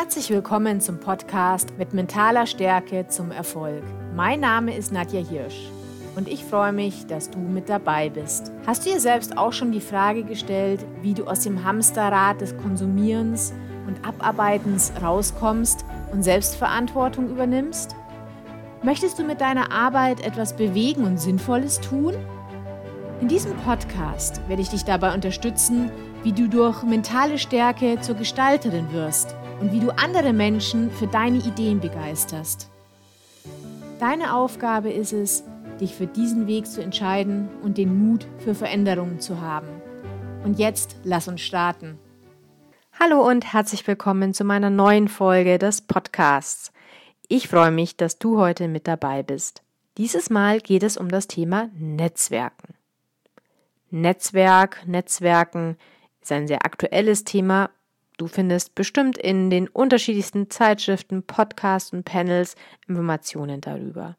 Herzlich willkommen zum Podcast mit mentaler Stärke zum Erfolg. Mein Name ist Nadja Hirsch und ich freue mich, dass du mit dabei bist. Hast du dir selbst auch schon die Frage gestellt, wie du aus dem Hamsterrad des Konsumierens und Abarbeitens rauskommst und Selbstverantwortung übernimmst? Möchtest du mit deiner Arbeit etwas bewegen und Sinnvolles tun? In diesem Podcast werde ich dich dabei unterstützen, wie du durch mentale Stärke zur Gestalterin wirst und wie du andere Menschen für deine Ideen begeisterst. Deine Aufgabe ist es, dich für diesen Weg zu entscheiden und den Mut für Veränderungen zu haben. Und jetzt lass uns starten. Hallo und herzlich willkommen zu meiner neuen Folge des Podcasts. Ich freue mich, dass du heute mit dabei bist. Dieses Mal geht es um das Thema Netzwerken. Netzwerk, Netzwerken ist ein sehr aktuelles Thema Du findest bestimmt in den unterschiedlichsten Zeitschriften, Podcasts und Panels Informationen darüber.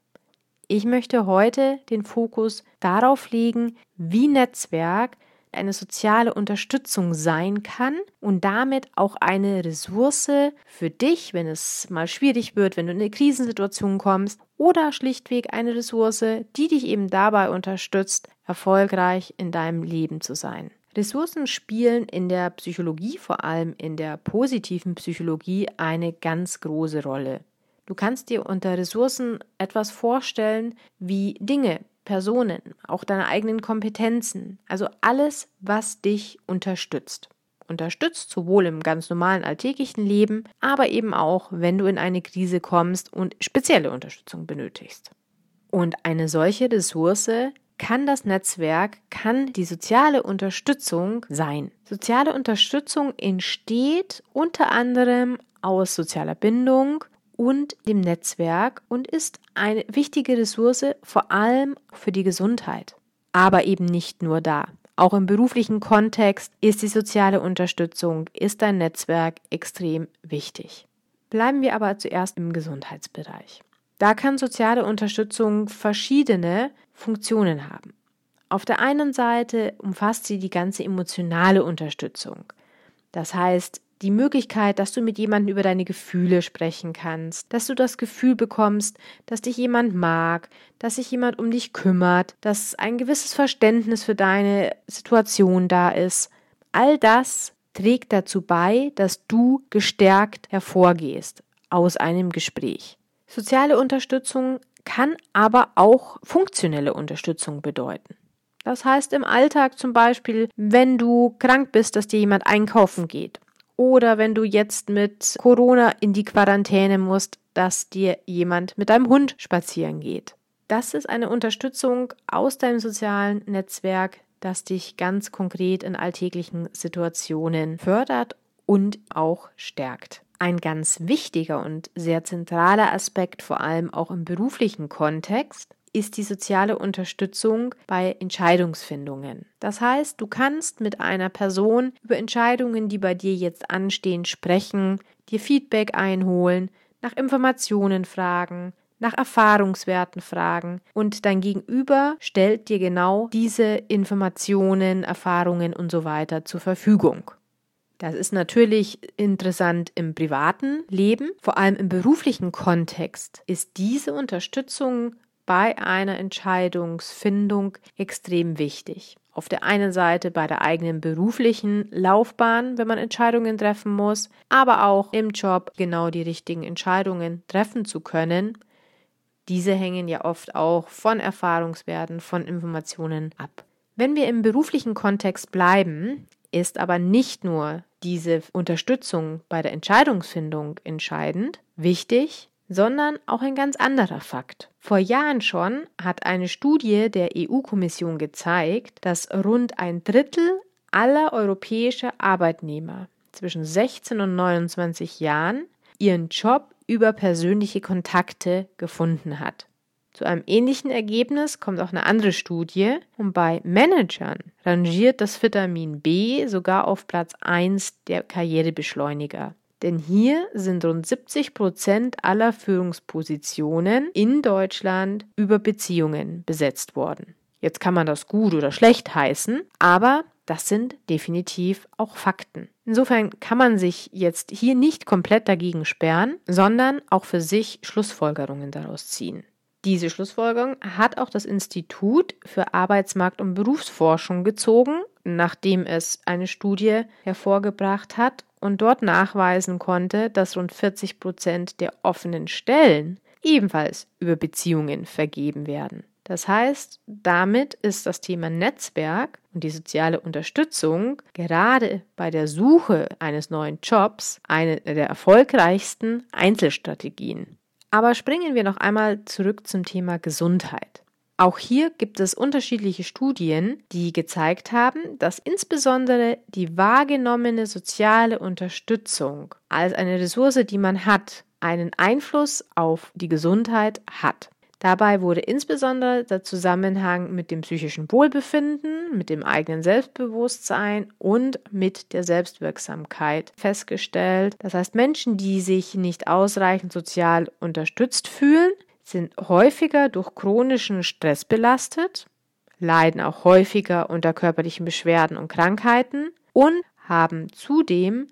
Ich möchte heute den Fokus darauf legen, wie Netzwerk eine soziale Unterstützung sein kann und damit auch eine Ressource für dich, wenn es mal schwierig wird, wenn du in eine Krisensituation kommst oder schlichtweg eine Ressource, die dich eben dabei unterstützt, erfolgreich in deinem Leben zu sein. Ressourcen spielen in der Psychologie, vor allem in der positiven Psychologie, eine ganz große Rolle. Du kannst dir unter Ressourcen etwas vorstellen wie Dinge, Personen, auch deine eigenen Kompetenzen, also alles, was dich unterstützt. Unterstützt sowohl im ganz normalen alltäglichen Leben, aber eben auch, wenn du in eine Krise kommst und spezielle Unterstützung benötigst. Und eine solche Ressource kann das Netzwerk, kann die soziale Unterstützung sein. Soziale Unterstützung entsteht unter anderem aus sozialer Bindung und dem Netzwerk und ist eine wichtige Ressource vor allem für die Gesundheit. Aber eben nicht nur da. Auch im beruflichen Kontext ist die soziale Unterstützung, ist ein Netzwerk extrem wichtig. Bleiben wir aber zuerst im Gesundheitsbereich. Da kann soziale Unterstützung verschiedene Funktionen haben. Auf der einen Seite umfasst sie die ganze emotionale Unterstützung. Das heißt, die Möglichkeit, dass du mit jemandem über deine Gefühle sprechen kannst, dass du das Gefühl bekommst, dass dich jemand mag, dass sich jemand um dich kümmert, dass ein gewisses Verständnis für deine Situation da ist. All das trägt dazu bei, dass du gestärkt hervorgehst aus einem Gespräch. Soziale Unterstützung kann aber auch funktionelle Unterstützung bedeuten. Das heißt im Alltag zum Beispiel, wenn du krank bist, dass dir jemand einkaufen geht. Oder wenn du jetzt mit Corona in die Quarantäne musst, dass dir jemand mit deinem Hund spazieren geht. Das ist eine Unterstützung aus deinem sozialen Netzwerk, das dich ganz konkret in alltäglichen Situationen fördert und auch stärkt. Ein ganz wichtiger und sehr zentraler Aspekt, vor allem auch im beruflichen Kontext, ist die soziale Unterstützung bei Entscheidungsfindungen. Das heißt, du kannst mit einer Person über Entscheidungen, die bei dir jetzt anstehen, sprechen, dir Feedback einholen, nach Informationen fragen, nach Erfahrungswerten fragen und dein Gegenüber stellt dir genau diese Informationen, Erfahrungen und so weiter zur Verfügung. Das ist natürlich interessant im privaten Leben, vor allem im beruflichen Kontext ist diese Unterstützung bei einer Entscheidungsfindung extrem wichtig. Auf der einen Seite bei der eigenen beruflichen Laufbahn, wenn man Entscheidungen treffen muss, aber auch im Job genau die richtigen Entscheidungen treffen zu können. Diese hängen ja oft auch von Erfahrungswerten, von Informationen ab. Wenn wir im beruflichen Kontext bleiben, ist aber nicht nur diese Unterstützung bei der Entscheidungsfindung entscheidend, wichtig, sondern auch ein ganz anderer Fakt. Vor Jahren schon hat eine Studie der EU-Kommission gezeigt, dass rund ein Drittel aller europäischer Arbeitnehmer zwischen 16 und 29 Jahren ihren Job über persönliche Kontakte gefunden hat. Zu einem ähnlichen Ergebnis kommt auch eine andere Studie und bei Managern rangiert das Vitamin B sogar auf Platz 1 der Karrierebeschleuniger. Denn hier sind rund 70 Prozent aller Führungspositionen in Deutschland über Beziehungen besetzt worden. Jetzt kann man das gut oder schlecht heißen, aber Das sind definitiv auch Fakten. Insofern kann man sich jetzt hier nicht komplett dagegen sperren, sondern auch für sich Schlussfolgerungen daraus ziehen. Diese Schlussfolgerung hat auch das Institut für Arbeitsmarkt- und Berufsforschung gezogen, nachdem es eine Studie hervorgebracht hat und dort nachweisen konnte, dass rund 40 Prozent der offenen Stellen ebenfalls über Beziehungen vergeben werden. Das heißt, damit ist das Thema Netzwerk und die soziale Unterstützung gerade bei der Suche eines neuen Jobs eine der erfolgreichsten Einzelstrategien. Aber springen wir noch einmal zurück zum Thema Gesundheit. Auch hier gibt es unterschiedliche Studien, die gezeigt haben, dass insbesondere die wahrgenommene soziale Unterstützung als eine Ressource, die man hat, einen Einfluss auf die Gesundheit hat. Dabei wurde insbesondere der Zusammenhang mit dem psychischen Wohlbefinden, mit dem eigenen Selbstbewusstsein und mit der Selbstwirksamkeit festgestellt. Das heißt, Menschen, die sich nicht ausreichend sozial unterstützt fühlen, sind häufiger durch chronischen Stress belastet, leiden auch häufiger unter körperlichen Beschwerden und Krankheiten und haben zudem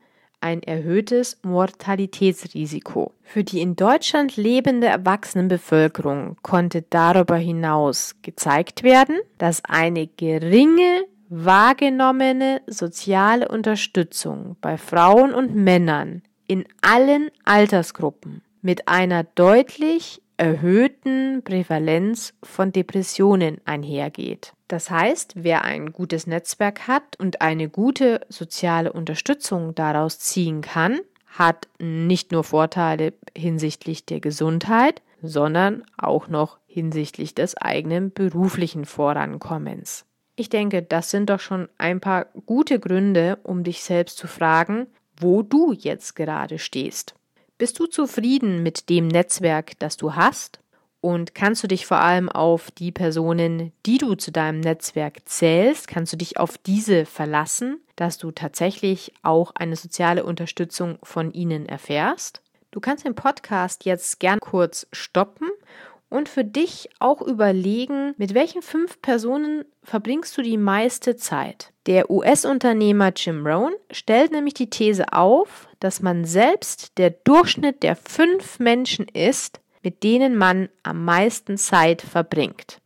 ein erhöhtes Mortalitätsrisiko. Für die in Deutschland lebende Erwachsenenbevölkerung konnte darüber hinaus gezeigt werden, dass eine geringe wahrgenommene soziale Unterstützung bei Frauen und Männern in allen Altersgruppen mit einer deutlich erhöhten Prävalenz von Depressionen einhergeht. Das heißt, wer ein gutes Netzwerk hat und eine gute soziale Unterstützung daraus ziehen kann, hat nicht nur Vorteile hinsichtlich der Gesundheit, sondern auch noch hinsichtlich des eigenen beruflichen Vorankommens. Ich denke, das sind doch schon ein paar gute Gründe, um dich selbst zu fragen, wo du jetzt gerade stehst. Bist du zufrieden mit dem Netzwerk, das du hast? Und kannst du dich vor allem auf die Personen, die du zu deinem Netzwerk zählst, kannst du dich auf diese verlassen, dass du tatsächlich auch eine soziale Unterstützung von ihnen erfährst? Du kannst den Podcast jetzt gern kurz stoppen und für dich auch überlegen, mit welchen fünf Personen verbringst du die meiste Zeit. Der US-Unternehmer Jim Rohn stellt nämlich die These auf, dass man selbst der Durchschnitt der fünf Menschen ist, mit denen man am meisten Zeit verbringt.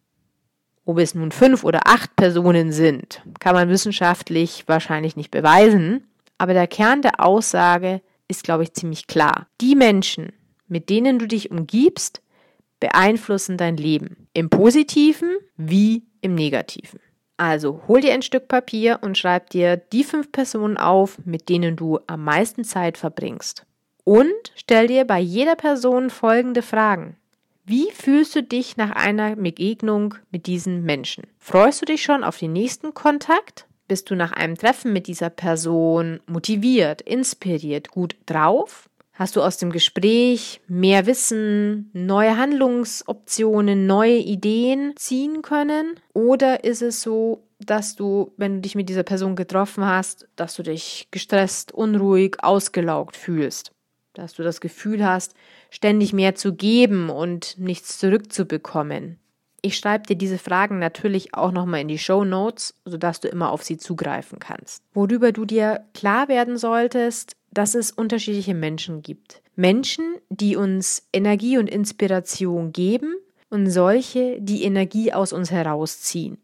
Ob es nun fünf oder acht Personen sind, kann man wissenschaftlich wahrscheinlich nicht beweisen, aber der Kern der Aussage ist, glaube ich, ziemlich klar. Die Menschen, mit denen du dich umgibst, beeinflussen dein Leben. Im positiven wie im negativen. Also hol dir ein Stück Papier und schreib dir die fünf Personen auf, mit denen du am meisten Zeit verbringst. Und stell dir bei jeder Person folgende Fragen. Wie fühlst du dich nach einer Begegnung mit diesen Menschen? Freust du dich schon auf den nächsten Kontakt? Bist du nach einem Treffen mit dieser Person motiviert, inspiriert, gut drauf? Hast du aus dem Gespräch mehr Wissen, neue Handlungsoptionen, neue Ideen ziehen können? Oder ist es so, dass du, wenn du dich mit dieser Person getroffen hast, dass du dich gestresst, unruhig, ausgelaugt fühlst? Dass du das Gefühl hast, ständig mehr zu geben und nichts zurückzubekommen? Ich schreibe dir diese Fragen natürlich auch nochmal in die Show Notes, sodass du immer auf sie zugreifen kannst. Worüber du dir klar werden solltest, dass es unterschiedliche Menschen gibt. Menschen, die uns Energie und Inspiration geben und solche, die Energie aus uns herausziehen.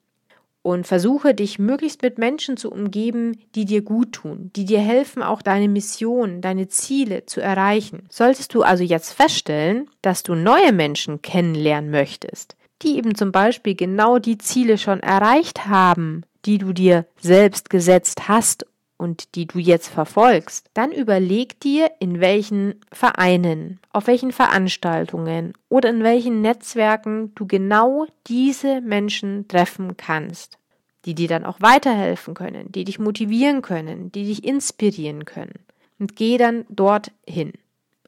Und versuche dich möglichst mit Menschen zu umgeben, die dir gut tun, die dir helfen, auch deine Mission, deine Ziele zu erreichen. Solltest du also jetzt feststellen, dass du neue Menschen kennenlernen möchtest, die eben zum Beispiel genau die Ziele schon erreicht haben, die du dir selbst gesetzt hast und die du jetzt verfolgst, dann überleg dir, in welchen Vereinen, auf welchen Veranstaltungen oder in welchen Netzwerken du genau diese Menschen treffen kannst, die dir dann auch weiterhelfen können, die dich motivieren können, die dich inspirieren können. Und geh dann dorthin.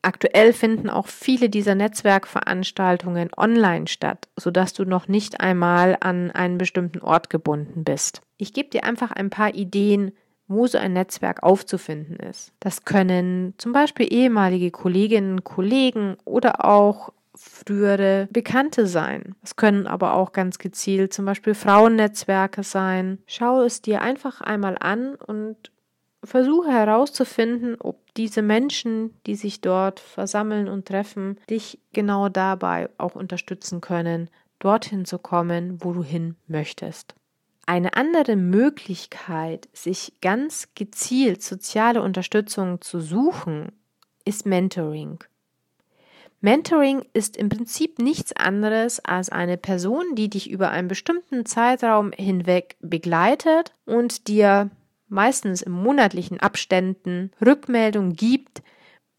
Aktuell finden auch viele dieser Netzwerkveranstaltungen online statt, sodass du noch nicht einmal an einen bestimmten Ort gebunden bist. Ich gebe dir einfach ein paar Ideen, wo so ein Netzwerk aufzufinden ist. Das können zum Beispiel ehemalige Kolleginnen, Kollegen oder auch frühere Bekannte sein. Es können aber auch ganz gezielt zum Beispiel Frauennetzwerke sein. Schau es dir einfach einmal an und versuche herauszufinden, ob diese Menschen, die sich dort versammeln und treffen, dich genau dabei auch unterstützen können, dorthin zu kommen, wo du hin möchtest. Eine andere Möglichkeit, sich ganz gezielt soziale Unterstützung zu suchen, ist Mentoring. Mentoring ist im Prinzip nichts anderes als eine Person, die dich über einen bestimmten Zeitraum hinweg begleitet und dir meistens in monatlichen Abständen Rückmeldung gibt,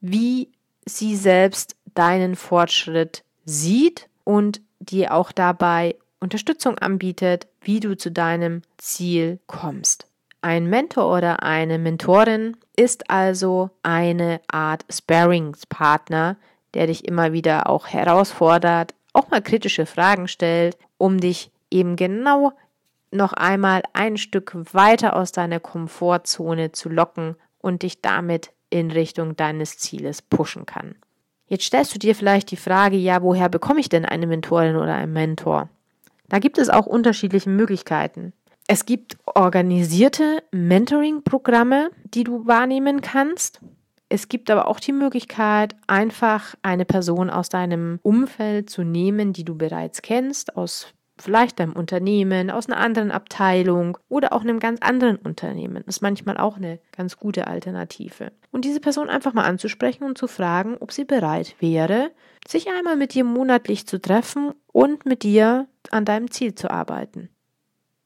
wie sie selbst deinen Fortschritt sieht und dir auch dabei Unterstützung anbietet, wie du zu deinem Ziel kommst. Ein Mentor oder eine Mentorin ist also eine Art Sparringspartner, der dich immer wieder auch herausfordert, auch mal kritische Fragen stellt, um dich eben genau noch einmal ein Stück weiter aus deiner Komfortzone zu locken und dich damit in Richtung deines Zieles pushen kann. Jetzt stellst du dir vielleicht die Frage, ja, woher bekomme ich denn eine Mentorin oder einen Mentor? Da gibt es auch unterschiedliche Möglichkeiten. Es gibt organisierte Mentoring-Programme, die du wahrnehmen kannst. Es gibt aber auch die Möglichkeit, einfach eine Person aus deinem Umfeld zu nehmen, die du bereits kennst, aus vielleicht deinem Unternehmen, aus einer anderen Abteilung oder auch einem ganz anderen Unternehmen. Das ist manchmal auch eine ganz gute Alternative. Und diese Person einfach mal anzusprechen und zu fragen, ob sie bereit wäre, sich einmal mit dir monatlich zu treffen und mit dir an deinem Ziel zu arbeiten.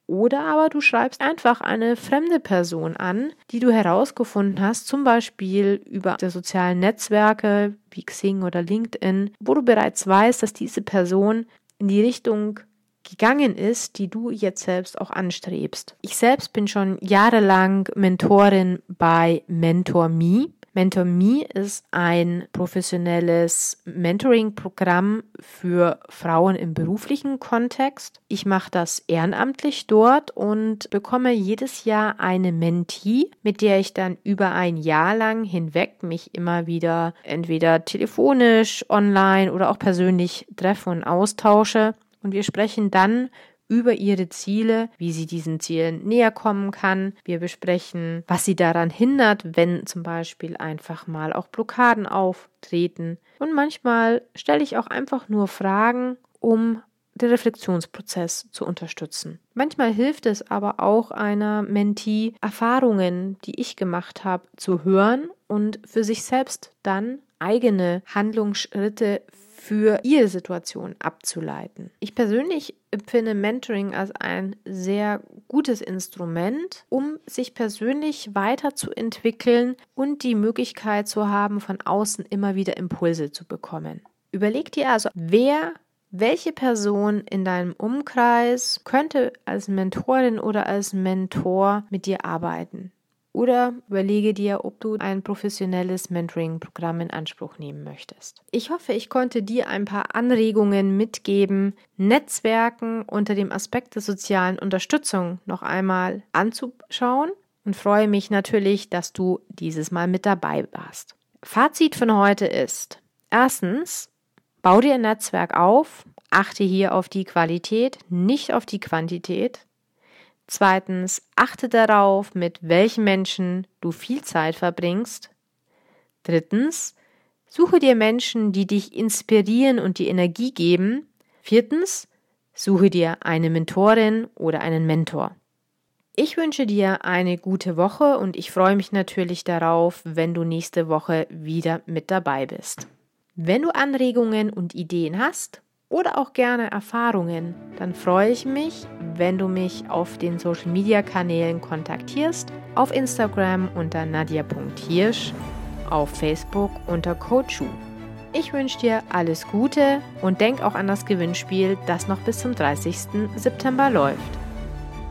Oder aber du schreibst einfach eine fremde Person an, die du herausgefunden hast, zum Beispiel über die sozialen Netzwerke wie Xing oder LinkedIn, wo du bereits weißt, dass diese Person in die Richtung gegangen ist, die du jetzt selbst auch anstrebst. Ich selbst bin schon jahrelang Mentorin bei MentorMe. MentorMe ist ein professionelles Mentoring-Programm für Frauen im beruflichen Kontext. Ich mache das ehrenamtlich dort und bekomme jedes Jahr eine Mentee, mit der ich dann über ein Jahr lang hinweg mich immer wieder entweder telefonisch, online oder auch persönlich treffe und austausche. Und wir sprechen dann über ihre Ziele, wie sie diesen Zielen näher kommen kann. Wir besprechen, was sie daran hindert, wenn zum Beispiel einfach mal auch Blockaden auftreten. Und manchmal stelle ich auch einfach nur Fragen, um den Reflexionsprozess zu unterstützen. Manchmal hilft es aber auch einer Mentee, Erfahrungen, die ich gemacht habe, zu hören und für sich selbst dann eigene Handlungsschritte für ihre Situation abzuleiten. Ich persönlich empfinde Mentoring als ein sehr gutes Instrument, um sich persönlich weiterzuentwickeln und die Möglichkeit zu haben, von außen immer wieder Impulse zu bekommen. Überleg dir also, wer welche Person in deinem Umkreis könnte als Mentorin oder als Mentor mit dir arbeiten? Oder überlege dir, ob du ein professionelles Mentoring-Programm in Anspruch nehmen möchtest. Ich hoffe, ich konnte dir ein paar Anregungen mitgeben, Netzwerken unter dem Aspekt der sozialen Unterstützung noch einmal anzuschauen und freue mich natürlich, dass du dieses Mal mit dabei warst. Fazit von heute ist, erstens, bau dir ein Netzwerk auf, achte hier auf die Qualität, nicht auf die Quantität. Zweitens, achte darauf, mit welchen Menschen du viel Zeit verbringst. Drittens, suche dir Menschen, die dich inspirieren und die Energie geben. Viertens, suche dir eine Mentorin oder einen Mentor. Ich wünsche dir eine gute Woche und ich freue mich natürlich darauf, wenn du nächste Woche wieder mit dabei bist. Wenn du Anregungen und Ideen hast, oder auch gerne Erfahrungen, dann freue ich mich, wenn du mich auf den Social Media Kanälen kontaktierst, auf Instagram unter nadia.hirsch, auf Facebook unter Coachu. Ich wünsche dir alles Gute und denk auch an das Gewinnspiel, das noch bis zum 30. September läuft.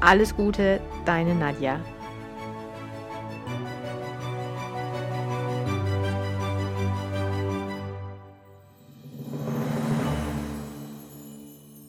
Alles Gute, deine Nadja.